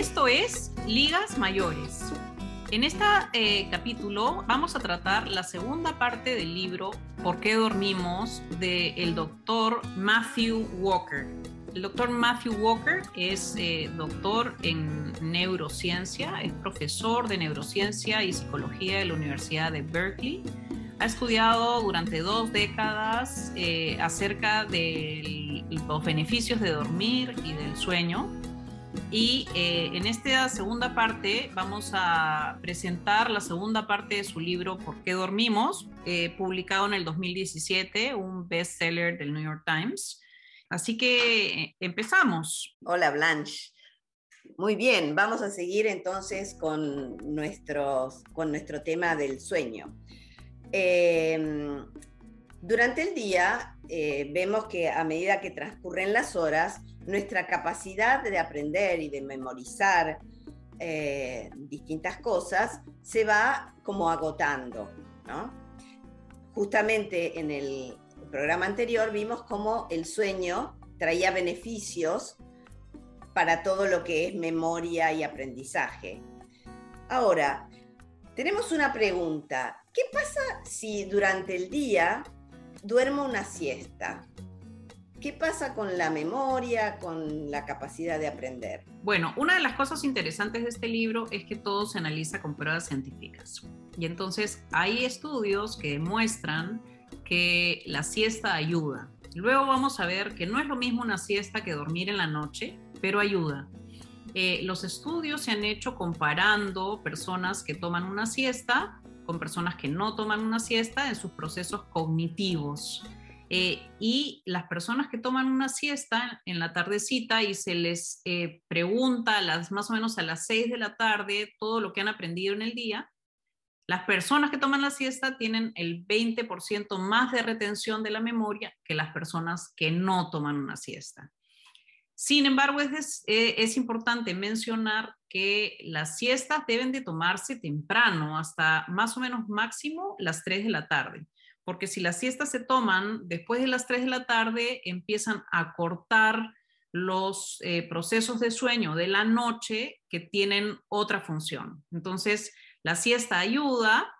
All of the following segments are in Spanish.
Esto es Ligas Mayores. En este capítulo vamos a tratar la segunda parte del libro ¿Por qué dormimos? del doctor Matthew Walker. El doctor Matthew Walker es eh, doctor en neurociencia, es profesor de neurociencia y psicología de la Universidad de Berkeley. Ha estudiado durante dos décadas eh, acerca de los beneficios de dormir y del sueño y eh, en esta segunda parte vamos a presentar la segunda parte de su libro ¿Por qué dormimos? Eh, publicado en el 2017, un bestseller del New York Times. Así que eh, empezamos. Hola Blanche. Muy bien, vamos a seguir entonces con, nuestros, con nuestro tema del sueño. Em, durante el día vemos que a medida que transcurren las horas, nuestra capacidad de aprender y de memorizar eh, distintas cosas se va como agotando. Justamente en el programa anterior vimos cómo el sueño traía beneficios para todo lo que es memoria y aprendizaje. Ahora, tenemos una pregunta. ¿Qué pasa si durante el día duermo una siesta? ¿Qué pasa con la memoria, con la capacidad de aprender? Bueno, una de las cosas interesantes de este libro es que todo se analiza con pruebas científicas. Y entonces hay estudios que demuestran que la siesta ayuda. Luego vamos a ver que no es lo mismo una siesta que dormir en la noche, pero ayuda. Eh, los estudios se han hecho comparando personas que toman una siesta con personas que no toman una siesta en sus procesos cognitivos. Eh, y las personas que toman una siesta en la tardecita y se les eh, pregunta a las, más o menos a las 6 de la tarde todo lo que han aprendido en el día, las personas que toman la siesta tienen el 20% más de retención de la memoria que las personas que no toman una siesta. Sin embargo, es, eh, es, importante mencionar que las siestas deben de tomarse temprano, hasta más o menos máximo las 3 de la tarde porque si las siestas se toman después de las 3 de la tarde, empiezan a cortar los eh, procesos de sueño de la noche que tienen otra función. Entonces, la siesta ayuda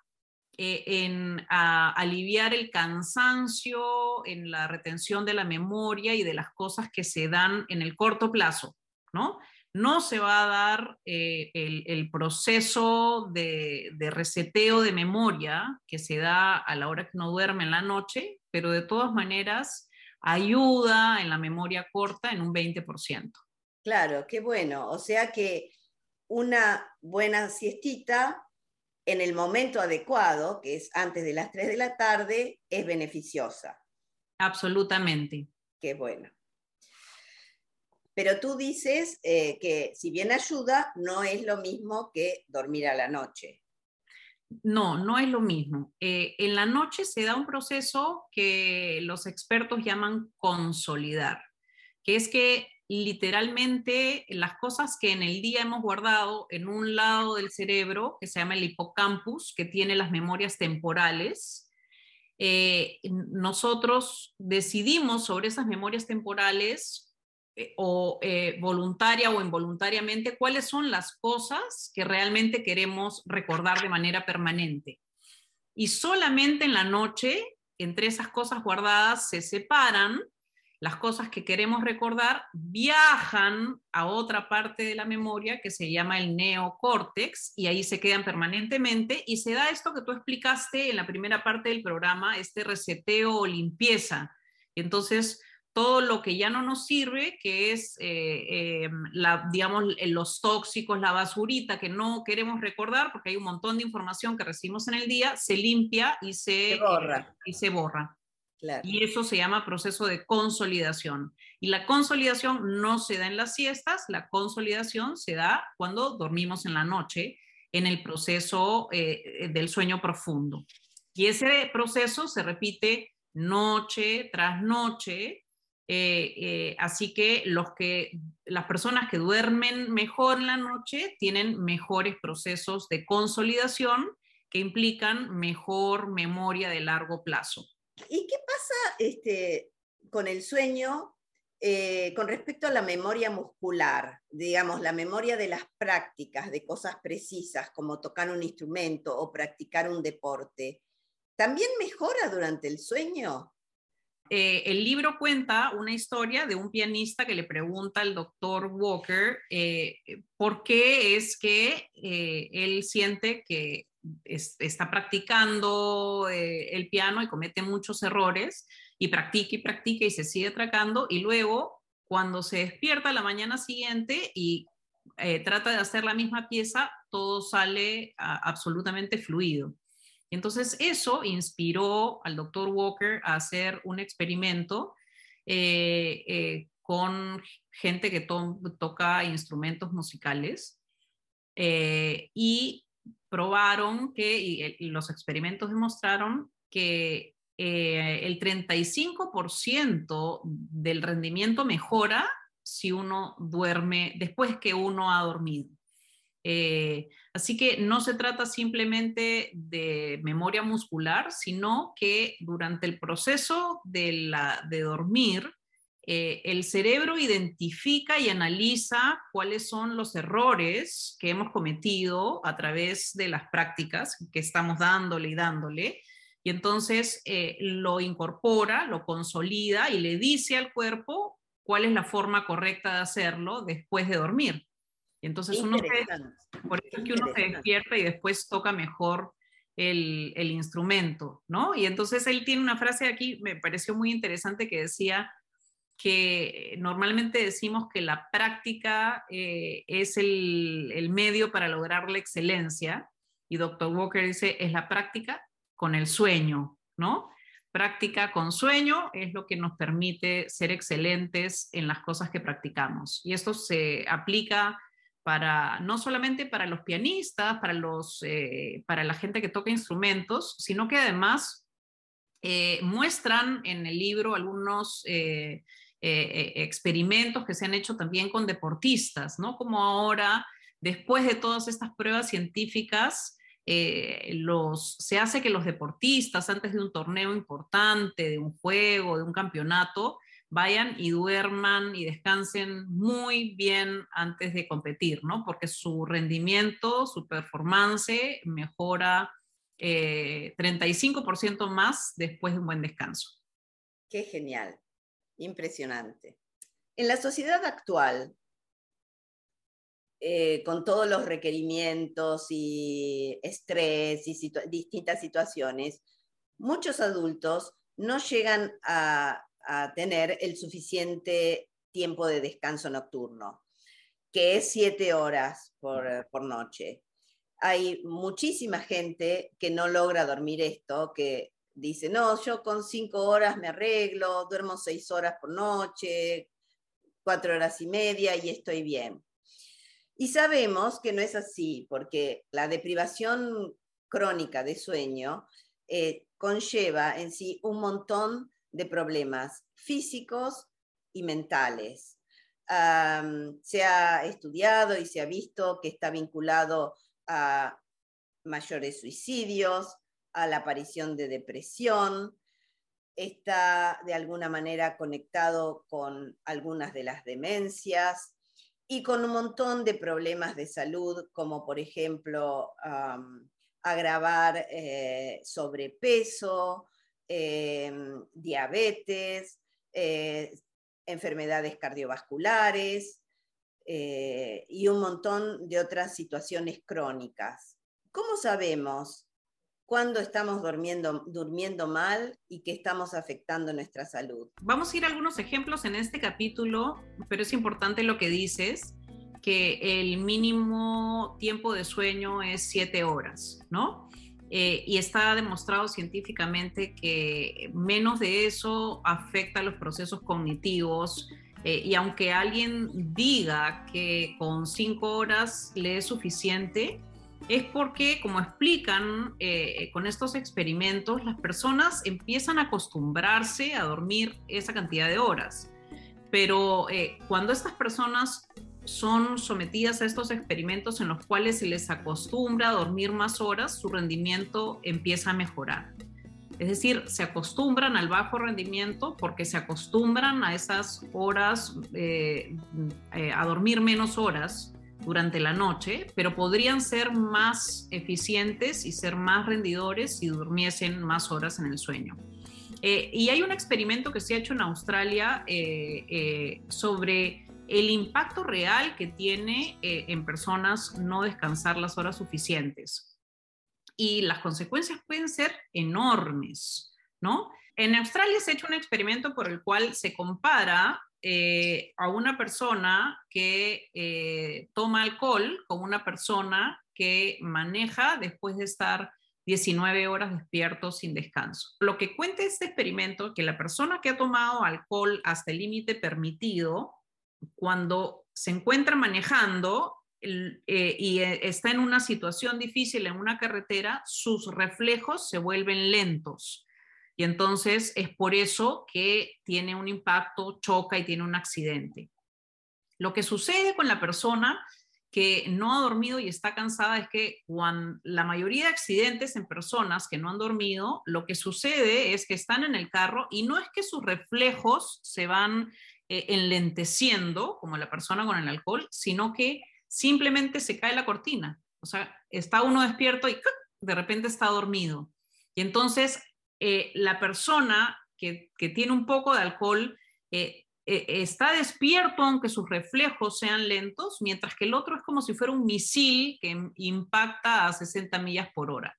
eh, en aliviar el cansancio, en la retención de la memoria y de las cosas que se dan en el corto plazo, ¿no? no se va a dar eh, el, proceso de, reseteo de memoria que se da a la hora que uno duerme en la noche, pero de todas maneras ayuda en la memoria corta en un 20%. Claro, qué bueno. O sea que una buena siestita en el momento adecuado, que es antes de las 3 de la tarde, es beneficiosa. Absolutamente. Qué bueno. Pero tú dices eh, que si bien ayuda, no es lo mismo que dormir a la noche. No, no es lo mismo. Eh, en la noche se da un proceso que los expertos llaman consolidar, que es que literalmente las cosas que en el día hemos guardado en un lado del cerebro, que se llama el hipocampus, que tiene las memorias temporales, eh, nosotros decidimos sobre esas memorias temporales eh, o eh, voluntaria o involuntariamente, cuáles son las cosas que realmente queremos recordar de manera permanente. Y solamente en la noche, entre esas cosas guardadas, se separan las cosas que queremos recordar, viajan a otra parte de la memoria que se llama el neocórtex y ahí se quedan permanentemente y se da esto que tú explicaste en la primera parte del programa, este reseteo o limpieza. Entonces, todo lo que ya no nos sirve, que es, eh, eh, la, digamos, los tóxicos, la basurita que no queremos recordar, porque hay un montón de información que recibimos en el día, se limpia y se, borra. y se borra. Y eso se llama proceso de consolidación. Y la consolidación no se da en las siestas, la consolidación se da cuando dormimos en la noche, en el proceso eh, del sueño profundo. Y ese proceso se repite noche tras noche eh, eh, así que, los que las personas que duermen mejor en la noche tienen mejores procesos de consolidación que implican mejor memoria de largo plazo. ¿Y qué pasa este, con el sueño eh, con respecto a la memoria muscular, digamos, la memoria de las prácticas, de cosas precisas, como tocar un instrumento o practicar un deporte, ¿también mejora durante el sueño? Eh, el libro cuenta una historia de un pianista que le pregunta al doctor Walker eh, por qué es que él siente que está practicando el piano y comete muchos errores y practica y practica y se sigue atracando y luego cuando se despierta la mañana siguiente y eh, trata de hacer la misma pieza, todo sale absolutamente fluido. Entonces eso inspiró al doctor Walker a hacer un experimento eh, eh, con gente que toca instrumentos musicales y probaron que, y los experimentos demostraron que eh, el 35% del rendimiento mejora si uno duerme después que uno ha dormido. Eh, así que no se trata simplemente de memoria muscular, sino que durante el proceso de, dormir, eh, el cerebro identifica y analiza cuáles son los errores que hemos cometido a través de las prácticas que estamos dándole y dándole y entonces eh, lo incorpora, lo consolida y le dice al cuerpo cuál es la forma correcta de hacerlo después de dormir. Y entonces uno se, por eso es que uno se despierta y después toca mejor el, el, instrumento, ¿no? Y entonces él tiene una frase aquí, me pareció muy interesante, que decía que normalmente decimos que la práctica eh, es el, el medio para lograr la excelencia, y Dr. Walker dice, es la práctica con el sueño, ¿no? Práctica con sueño es lo que nos permite ser excelentes en las cosas que practicamos. Y esto se aplica para no solamente para los pianistas, para, los, eh, para la gente que toca instrumentos, sino que además eh, muestran en el libro algunos experimentos que se han hecho también con deportistas, ¿no? Como ahora, después de todas estas pruebas científicas, eh, se hace que los deportistas antes de un torneo importante, de un juego, de un campeonato, vayan y duerman y descansen muy bien antes de competir, ¿no? Porque su rendimiento, su performance mejora 35% eh, más después de un buen descanso. Qué genial, impresionante. En la sociedad actual, eh, con todos los requerimientos y estrés y distintas situaciones, muchos adultos no llegan a, tener el suficiente tiempo de descanso nocturno, que es siete horas por, por noche. Hay muchísima gente que no logra dormir esto, que dice, no, yo con cinco horas me arreglo, duermo seis horas por noche, cuatro horas y media y estoy bien. Y sabemos que no es así, porque la deprivación crónica de sueño eh, conlleva en sí un montón de problemas físicos y mentales. se ha estudiado y se ha visto que está vinculado a mayores suicidios, a la aparición de depresión, está de alguna manera conectado con algunas de las demencias, y con un montón de problemas de salud, como por ejemplo agravar eh, sobrepeso, em, diabetes, eh, enfermedades cardiovasculares eh, y un montón de otras situaciones crónicas. ¿Cómo sabemos cuándo estamos durmiendo, durmiendo mal y qué estamos afectando nuestra salud. Vamos a ir a algunos ejemplos en este capítulo, pero es importante lo que dices, que el mínimo tiempo de sueño es siete horas, ¿no? Eh, y está demostrado científicamente que menos de eso afecta los procesos cognitivos. Eh, y aunque alguien diga que con cinco horas le es suficiente, es porque, como explican eh, con estos experimentos, las personas empiezan a acostumbrarse a dormir esa cantidad de horas. Pero eh, cuando estas personas son sometidas a estos experimentos en los cuales se les acostumbra a dormir más horas, su rendimiento empieza a mejorar. Es decir, se acostumbran al bajo rendimiento porque se acostumbran a esas horas, eh, a dormir menos horas durante la noche, pero podrían ser más eficientes y ser más rendidores si durmiesen más horas en el sueño. Eh, y hay un experimento que se ha hecho en Australia sobre el impacto real que tiene en personas no descansar las horas suficientes y las consecuencias pueden ser enormes, ¿no? En Australia se ha hecho un experimento por el cual se compara eh, a una persona que eh, toma alcohol con una persona que maneja después de estar 19 horas despierto sin descanso. Lo que cuenta este experimento que la persona que ha tomado alcohol hasta el límite permitido, cuando se encuentra manejando, eh, y está en una situación difícil en una carretera, sus reflejos se vuelven lentos. Y entonces es por eso que tiene un impacto, choca y tiene un accidente. Lo que sucede con la persona que no ha dormido y está cansada es que cuando, la mayoría de accidentes en personas que no han dormido, lo que sucede es que están en el carro y no es que sus reflejos se van eh, enlenteciendo como la persona con el alcohol, sino que simplemente se cae la cortina. O sea, está uno despierto y de repente está dormido. Y entonces eh, la persona que, tiene un poco de alcohol eh, eh, está despierto aunque sus reflejos sean lentos, mientras que el otro es como si fuera un misil que impacta a 60 millas por hora.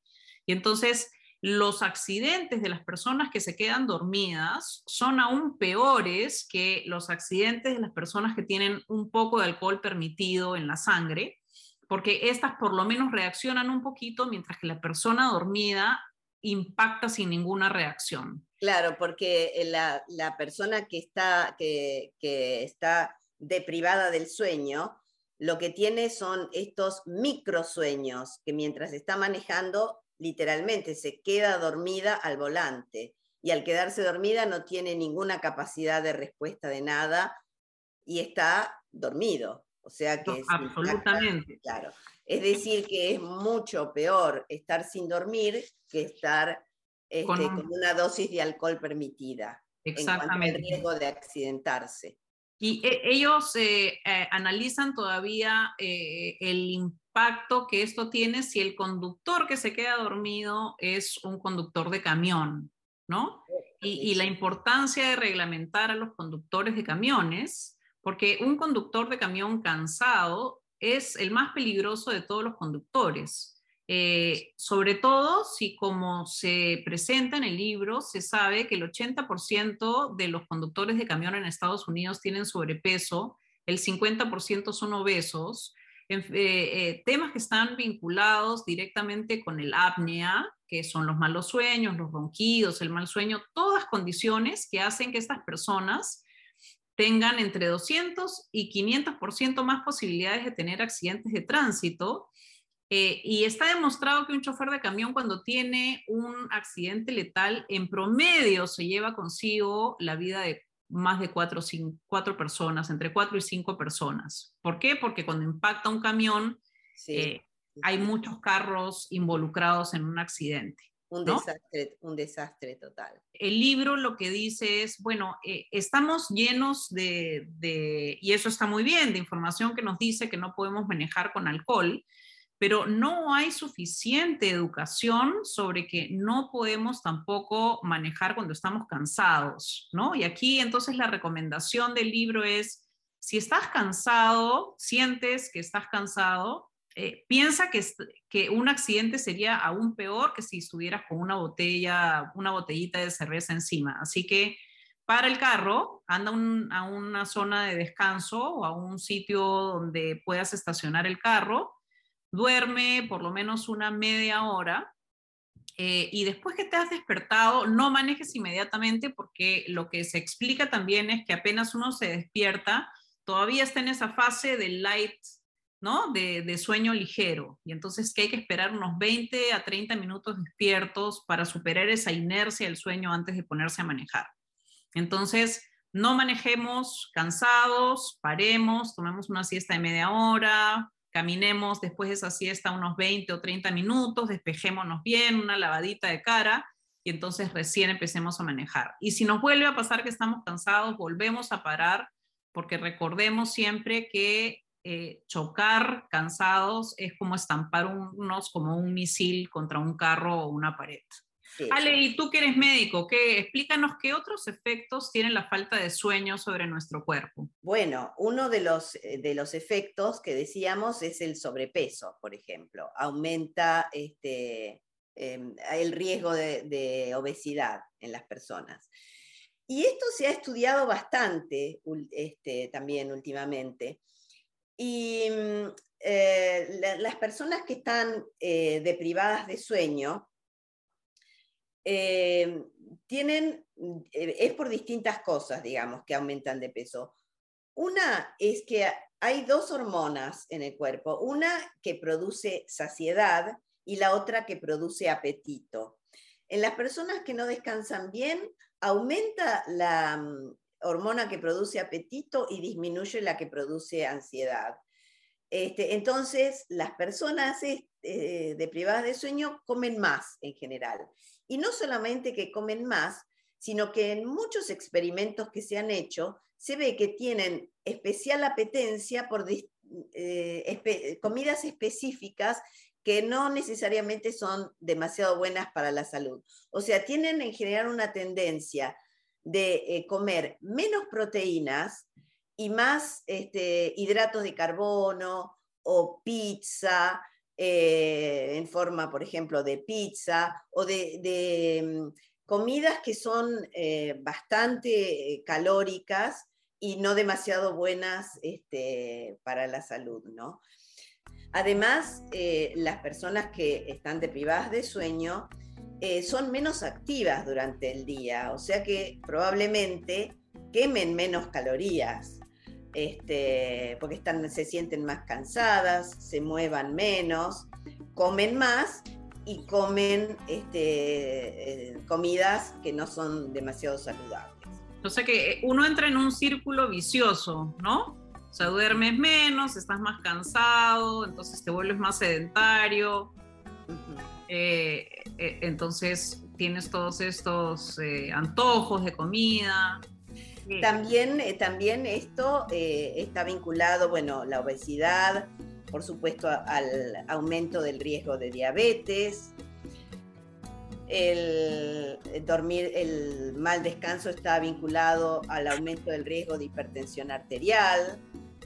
Y entonces los accidentes de las personas que se quedan dormidas son aún peores que los accidentes de las personas que tienen un poco de alcohol permitido en la sangre, porque estas por lo menos reaccionan un poquito, mientras que la persona dormida impacta sin ninguna reacción. Claro, porque la, persona que está, que, que está deprivada del sueño, lo que tiene son estos microsueños que mientras está manejando literalmente se queda dormida al volante y al quedarse dormida no tiene ninguna capacidad de respuesta de nada y está dormido. O sea que es absolutamente. Claro. Es decir, que es mucho peor estar sin dormir que estar este, con, una dosis de alcohol permitida. Exactamente. En riesgo de accidentarse. Y eh, ellos eh, eh, analizan todavía el impacto que esto tiene si el conductor que se queda dormido es un conductor de camión, ¿no? Y, la importancia de reglamentar a los conductores de camiones, porque un conductor de camión cansado es el más peligroso de todos los conductores. Eh, sobre todo si como se presenta en el libro, se sabe que el 80% de los conductores de camión en Estados Unidos tienen sobrepeso, el 50% son obesos, eh, eh, temas que están vinculados directamente con el apnea, que son los malos sueños, los ronquidos, el mal sueño, todas condiciones que hacen que estas personas tengan entre 200 y 500% más posibilidades de tener accidentes de tránsito. Eh, y está demostrado que un chofer de camión cuando tiene un accidente letal, en promedio se lleva consigo la vida de más de cuatro, cuatro personas, entre cuatro y cinco personas. ¿Por qué? Porque cuando impacta un camión, eh, hay muchos carros involucrados en un accidente. Un, desastre, un desastre total. El libro lo que dice es, bueno, eh, estamos llenos de, de, y eso está muy bien, de información que nos dice que no podemos manejar con alcohol, pero no hay suficiente educación sobre que no podemos tampoco manejar cuando estamos cansados, ¿no? Y aquí entonces la recomendación del libro es, si estás cansado, sientes que estás cansado, eh, piensa que, un accidente sería aún peor que si estuvieras con una botella, una botellita de cerveza encima. Así que para el carro, anda a una zona de descanso o a un sitio donde puedas estacionar el carro duerme por lo menos una media hora eh, y después que te has despertado, no manejes inmediatamente porque lo que se explica también es que apenas uno se despierta, todavía está en esa fase de light, ¿no? De, de, sueño ligero. Y entonces que hay que esperar unos 20 a 30 minutos despiertos para superar esa inercia del sueño antes de ponerse a manejar. Entonces, no manejemos cansados, paremos, tomemos una siesta de media hora, caminemos después de esa siesta unos 20 o 30 minutos, despejémonos bien, una lavadita de cara y entonces recién empecemos a manejar. Y si nos vuelve a pasar que estamos cansados, volvemos a parar, porque recordemos siempre que eh, chocar cansados es como estampar unos como un misil contra un carro o una pared. Ale, y tú que eres médico, ¿qué, explícanos qué otros efectos tiene la falta de sueño sobre nuestro cuerpo. Bueno, uno de los, eh, de los efectos que decíamos es el sobrepeso, por ejemplo. Aumenta este, em, el riesgo de, obesidad en las personas. Y esto se ha estudiado bastante este, también últimamente. Y mm, eh, las personas que están eh, deprivadas de sueño, eh, tienen, es por distintas cosas, digamos, que aumentan de peso. Una es que hay dos hormonas en el cuerpo, una que produce saciedad y la otra que produce apetito. En las personas que no descansan bien, aumenta la mm, hormona que produce apetito y disminuye la que produce ansiedad. Este, entonces, las personas eh, deprivadas de sueño comen más en general. Y no solamente que comen más, sino que en muchos experimentos que se han hecho se ve que tienen especial apetencia por eh, comidas específicas que no necesariamente son demasiado buenas para la salud. O sea, tienen en general una tendencia de eh, comer menos proteínas y más este, hidratos de carbono o pizza eh, en forma, por ejemplo, de pizza o de, mm, comidas que son eh, bastante calóricas y no demasiado buenas este, para la salud, ¿no? Además, las personas que están deprivadas de sueño son menos activas durante el día, o sea que probablemente quemen menos calorías este, porque están, se sienten más cansadas, se muevan menos, comen más y comen este, eh, comidas que no son demasiado saludables. O sea que uno entra en un círculo vicioso, ¿no? O sea, duermes menos, estás más cansado, entonces te vuelves más sedentario. Eh, eh, entonces tienes todos estos antojos de comida. También, eh, también esto eh, está vinculado, bueno, la obesidad, por supuesto, al aumento del riesgo de diabetes. El, dormir, el mal descanso está vinculado al aumento del riesgo de hipertensión arterial.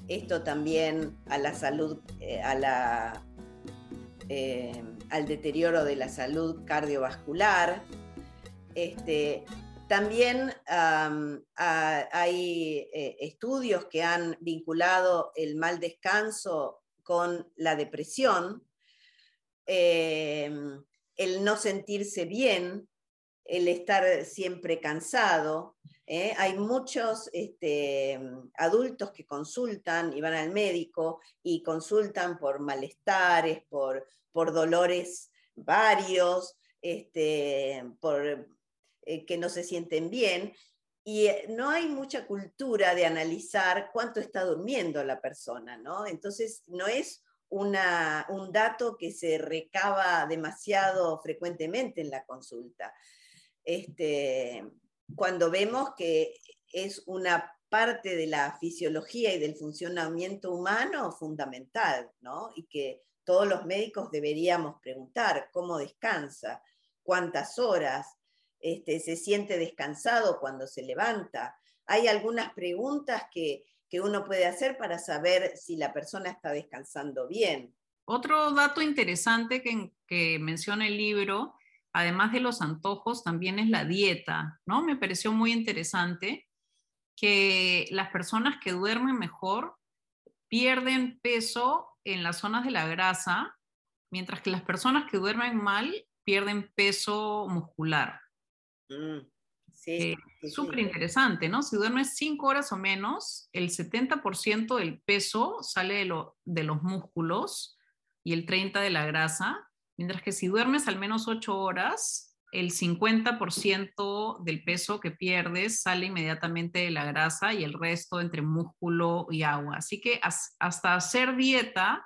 Esto también a la salud, eh, a la, al deterioro de la salud cardiovascular. Este, también hay eh, estudios que han vinculado el mal descanso con la depresión, em, el no sentirse bien, el estar siempre cansado. ¿eh? Hay muchos este, adultos que consultan y van al médico y consultan por malestares, por, por dolores varios, este, por eh, que no se sienten bien. Y eh, no hay mucha cultura de analizar cuánto está durmiendo la persona, ¿no? Entonces, no es una, un dato que se recaba demasiado frecuentemente en la consulta. Este, cuando vemos que es una parte de la fisiología y del funcionamiento humano fundamental, ¿no? Y que todos los médicos deberíamos preguntar cómo descansa, cuántas horas, este, se siente descansado cuando se levanta. Hay algunas preguntas que, uno puede hacer para saber si la persona está descansando bien. Otro dato interesante que, que menciona el libro, además de los antojos, también es la dieta, ¿no? Me pareció muy interesante que las personas que duermen mejor pierden peso en las zonas de la grasa, mientras que las personas que duermen mal pierden peso muscular. Mm, sí, Súper interesante, ¿no? Si duermes cinco horas o menos, el 70% del peso sale de, de, los músculos y el 30% de la grasa, mientras que si duermes al menos ocho horas, el 50% del peso que pierdes sale inmediatamente de la grasa y el resto entre músculo y agua. Así que hasta hacer dieta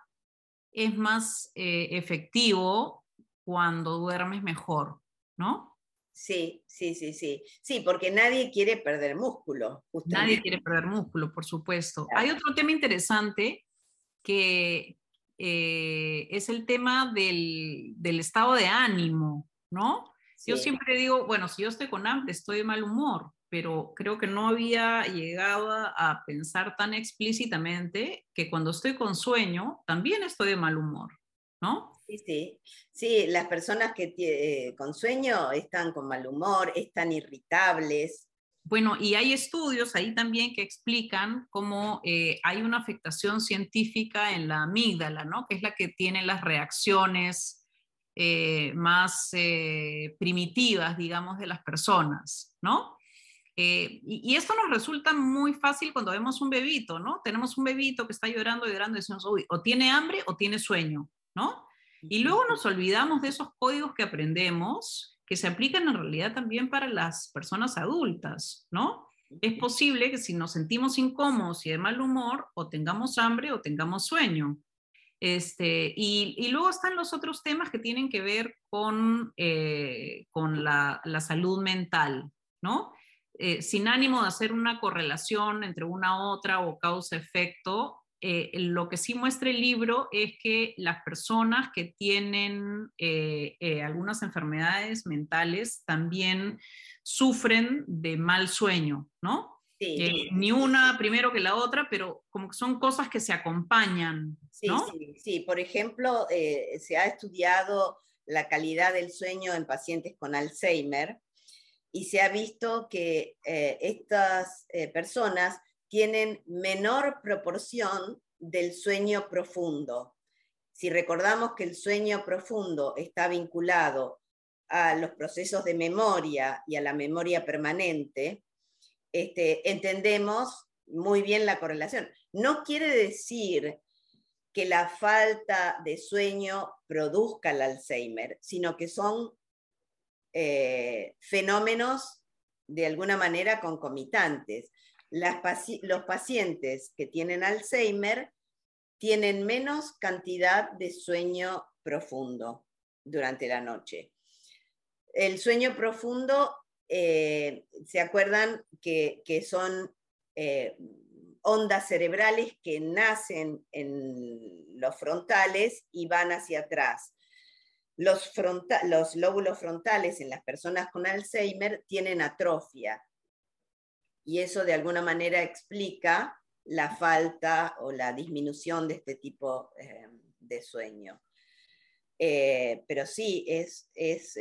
es más eh, efectivo cuando duermes mejor, ¿no? Sí, sí, sí, sí. Sí, porque nadie quiere perder músculo. Nadie quiere perder músculo, por supuesto. Hay otro tema interesante que eh, es el tema del, estado de ánimo, ¿no? Yo siempre digo, bueno, si yo estoy con hambre, estoy de mal humor, pero creo que no había llegado a pensar tan explícitamente que cuando estoy con sueño, también estoy de mal humor, ¿no? Sí, sí. Sí, las personas que eh, con sueño están con mal humor, están irritables. Bueno, y hay estudios ahí también que explican cómo eh, hay una afectación científica en la amígdala, ¿no? Que es la que tiene las reacciones eh, más primitivas, digamos, de las personas, ¿no? y, y, esto nos resulta muy fácil cuando vemos un bebito, ¿no? Tenemos un bebito que está llorando, llorando, y decimos, uy, o tiene hambre o tiene sueño, ¿no? Y luego nos olvidamos de esos códigos que aprendemos que se aplican en realidad también para las personas adultas, ¿no? Es posible que si nos sentimos incómodos y de mal humor, o tengamos hambre o tengamos sueño. Este, y, luego están los otros temas que tienen que ver con, eh, la, salud mental, ¿no? Eh, sin ánimo de hacer una correlación entre una otra o causa-efecto, eh, lo que sí muestra el libro es que las personas que tienen algunas enfermedades mentales también sufren de mal sueño, ¿no? Ni una primero que la otra, pero como que son cosas que se acompañan. ¿no? Sí, sí, por ejemplo, se ha estudiado la calidad del sueño en pacientes con Alzheimer y se ha visto que estas personas tienen menor proporción del sueño profundo. Si recordamos que el sueño profundo está vinculado a los procesos de memoria y a la memoria permanente, este, entendemos muy bien la correlación. No quiere decir que la falta de sueño produzca el Alzheimer, sino que son eh, fenómenos de alguna manera concomitantes los pacientes que tienen Alzheimer tienen menos cantidad de sueño profundo durante la noche. El sueño profundo, eh, ¿se acuerdan que, son eh, ondas cerebrales que nacen en los frontales y van hacia atrás? Los, los lóbulos frontales en las personas con Alzheimer tienen atrofia y eso de alguna manera explica la falta o la disminución de este tipo eh, de sueño. Pero sí, es, es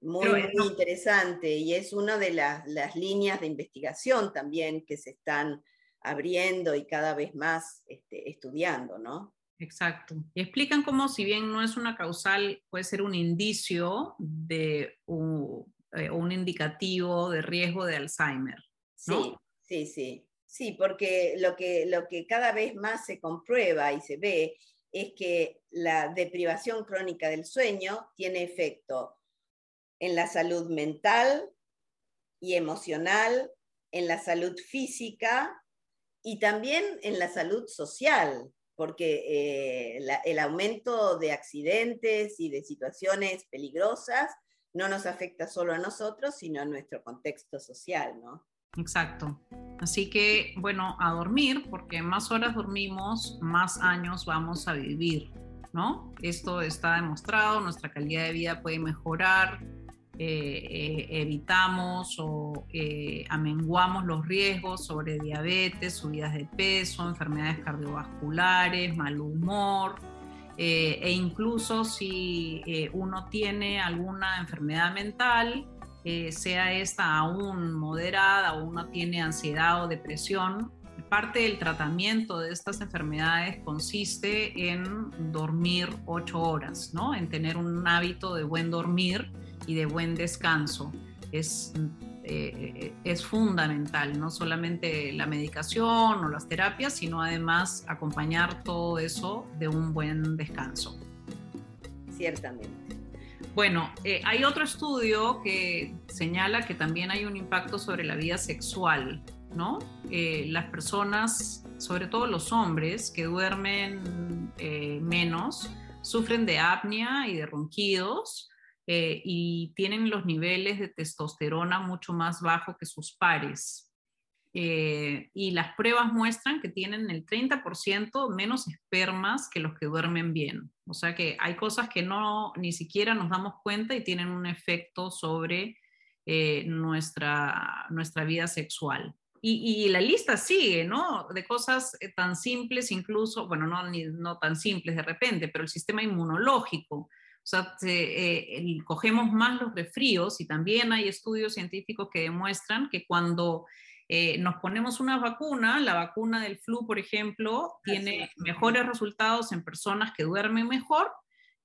muy, interesante y es una de las, líneas de investigación también que se están abriendo y cada vez más este, estudiando, ¿no? Exacto. Y explican cómo, si bien no es una causal, puede ser un indicio de un, un indicativo de riesgo de Alzheimer. Sí, sí, sí. Sí, porque lo que, lo que cada vez más se comprueba y se ve es que la deprivación crónica del sueño tiene efecto en la salud mental y emocional, en la salud física y también en la salud social, porque eh, el aumento de accidentes y de situaciones peligrosas no nos afecta solo a nosotros, sino a nuestro contexto social, ¿no? Exacto. Así que, bueno, a dormir, porque más horas dormimos, más años vamos a vivir, ¿no? Esto está demostrado, nuestra calidad de vida puede mejorar, eh, eh, evitamos o eh, amenguamos los riesgos sobre diabetes, subidas de peso, enfermedades cardiovasculares, mal humor, e incluso si uno tiene alguna enfermedad mental, sea esta aún moderada o uno tiene ansiedad o depresión, parte del tratamiento de estas enfermedades consiste en dormir ocho horas, ¿no? En tener un hábito de buen dormir y de buen descanso. Es, eh, es fundamental, no solamente la medicación o las terapias, sino además acompañar todo eso de un buen descanso. Ciertamente. Bueno, eh, hay otro estudio que señala que también hay un impacto sobre la vida sexual, ¿no? Eh, las personas, sobre todo los hombres que duermen eh, menos, sufren de apnea y de ronquidos eh, y tienen los niveles de testosterona mucho más bajos que sus pares. Eh, y las pruebas muestran que tienen el 30% menos espermas que los que duermen bien. O sea que hay cosas que no ni siquiera nos damos cuenta y tienen un efecto sobre eh, nuestra, nuestra vida sexual. Y, la lista sigue, ¿no? De cosas tan simples, incluso, bueno, no, ni, no tan simples de repente, pero el sistema inmunológico. O sea, eh, cogemos más los resfríos y también hay estudios científicos que demuestran que cuando nos ponemos una vacuna, la vacuna del flu, por ejemplo, tiene mejores resultados en personas que duermen mejor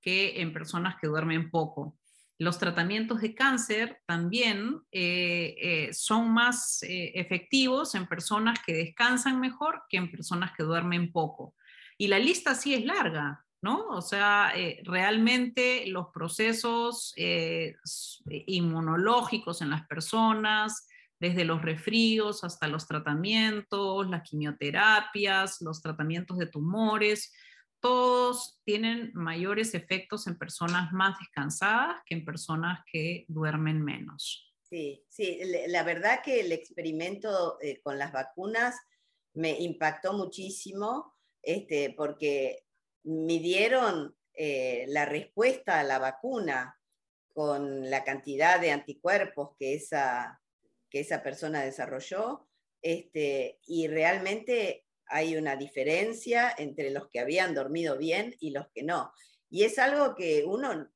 que en personas que duermen poco. Los tratamientos de cáncer también eh, eh, son más eh, efectivos en personas que descansan mejor que en personas que duermen poco. Y la lista sí es larga, ¿no? O sea, realmente los procesos inmunológicos en las personas, desde los resfríos hasta los tratamientos, las quimioterapias, los tratamientos de tumores, todos tienen mayores efectos en personas más descansadas que en personas que duermen menos. Sí, sí, la verdad que el experimento eh, con las vacunas me impactó muchísimo este, porque midieron eh, la respuesta a la vacuna con la cantidad de anticuerpos que esa, que esa persona desarrolló este, y realmente hay una diferencia entre los que habían dormido bien y los que no. Y es algo que uno,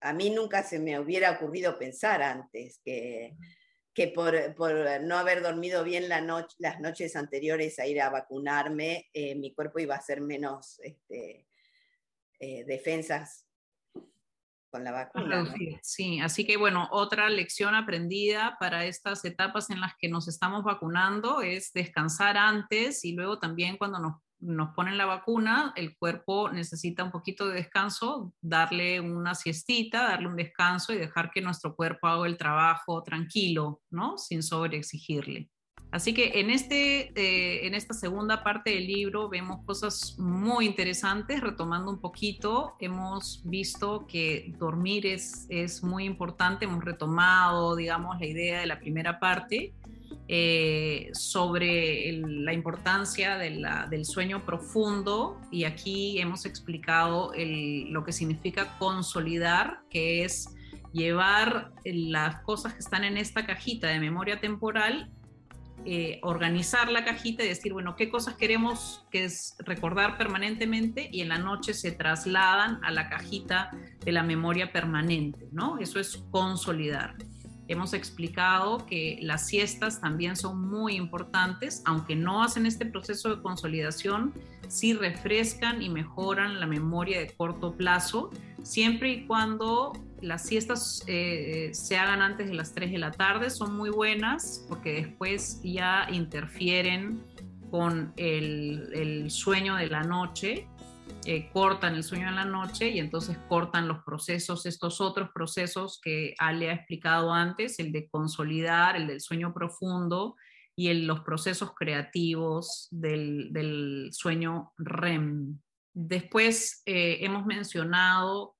a mí nunca se me hubiera ocurrido pensar antes, que, que por, no haber dormido bien la noche, las noches anteriores a ir a vacunarme, eh, mi cuerpo iba a ser menos este, eh, defensas con la vacuna. Sí, así que bueno, otra lección aprendida para estas etapas en las que nos estamos vacunando es descansar antes y luego también cuando nos, nos ponen la vacuna, el cuerpo necesita un poquito de descanso, darle una siestita, darle un descanso y dejar que nuestro cuerpo haga el trabajo tranquilo, ¿no? Sin sobreexigirle. Así que en, este, eh, en esta segunda parte del libro vemos cosas muy interesantes, retomando un poquito, hemos visto que dormir es, es muy importante, hemos retomado, digamos, la idea de la primera parte eh, sobre la importancia del sueño profundo y aquí hemos explicado lo que significa consolidar, que es llevar las cosas que están en esta cajita de memoria temporal eh, organizar la cajita y decir, bueno, qué cosas queremos que es recordar permanentemente y en la noche se trasladan a la cajita de la memoria permanente, ¿no? Eso es consolidar. Hemos explicado que las siestas también son muy importantes, aunque no hacen este proceso de consolidación, sí refrescan y mejoran la memoria de corto plazo, siempre y cuando las siestas eh, se hagan antes de las 3 de la tarde, son muy buenas porque después ya interfieren con el, sueño de la noche, eh, cortan el sueño de la noche y entonces cortan los procesos, estos otros procesos que Ale ha explicado antes, el de consolidar, el del sueño profundo y los procesos creativos del, sueño REM. Después eh, hemos mencionado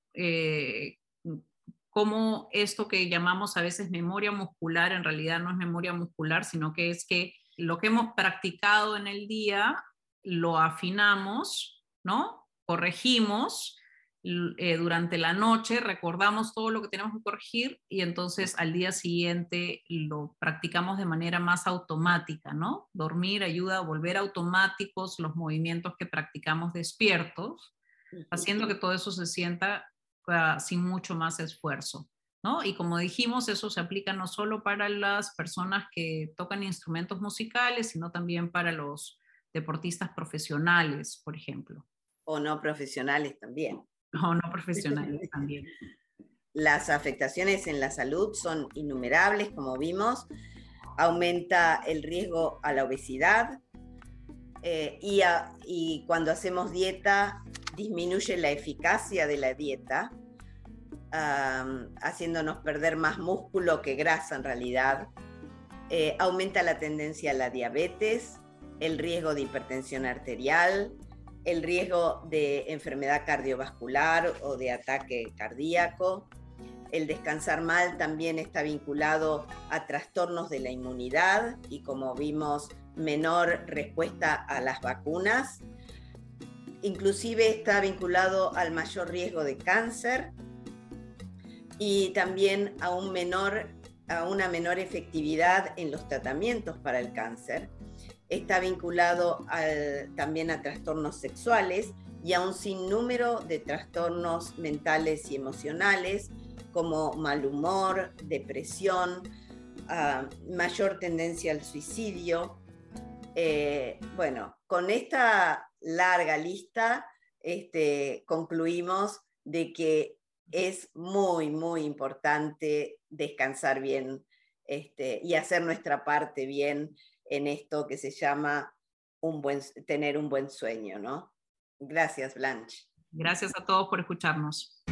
cómo esto que llamamos a veces memoria muscular en realidad no es memoria muscular, sino que es que lo que hemos practicado en el día lo afinamos, ¿no? Corregimos eh, durante la noche, recordamos todo lo que tenemos que corregir y entonces al día siguiente lo practicamos de manera más automática, ¿no? Dormir ayuda a volver automáticos los movimientos que practicamos despiertos, haciendo que todo eso se sienta sin mucho más esfuerzo. ¿No? Y como dijimos, eso se aplica no solo para las personas que tocan instrumentos musicales, sino también para los deportistas profesionales, por ejemplo. O no profesionales también. O no profesionales también. Las afectaciones en la salud son innumerables, como vimos. Aumenta el riesgo a la obesidad eh, y, y cuando hacemos dieta disminuye la eficacia de la dieta, haciéndonos perder más músculo que grasa en realidad. Eh, aumenta la tendencia a la diabetes, el riesgo de hipertensión arterial, el riesgo de enfermedad cardiovascular o de ataque cardíaco. El descansar mal también está vinculado a trastornos de la inmunidad y como vimos, menor respuesta a las vacunas. Inclusive está vinculado al mayor riesgo de cáncer y también a, un menor, a una menor efectividad en los tratamientos para el cáncer. Está vinculado también a trastornos sexuales y a un sinnúmero de trastornos mentales y emocionales como mal humor, depresión, ah, mayor tendencia al suicidio. Eh, bueno, con esta larga lista este, concluimos de que es muy, muy importante descansar bien este, y hacer nuestra parte bien en esto que se llama un buen, tener un buen sueño, ¿no? Gracias, Blanche. Gracias a todos por escucharnos.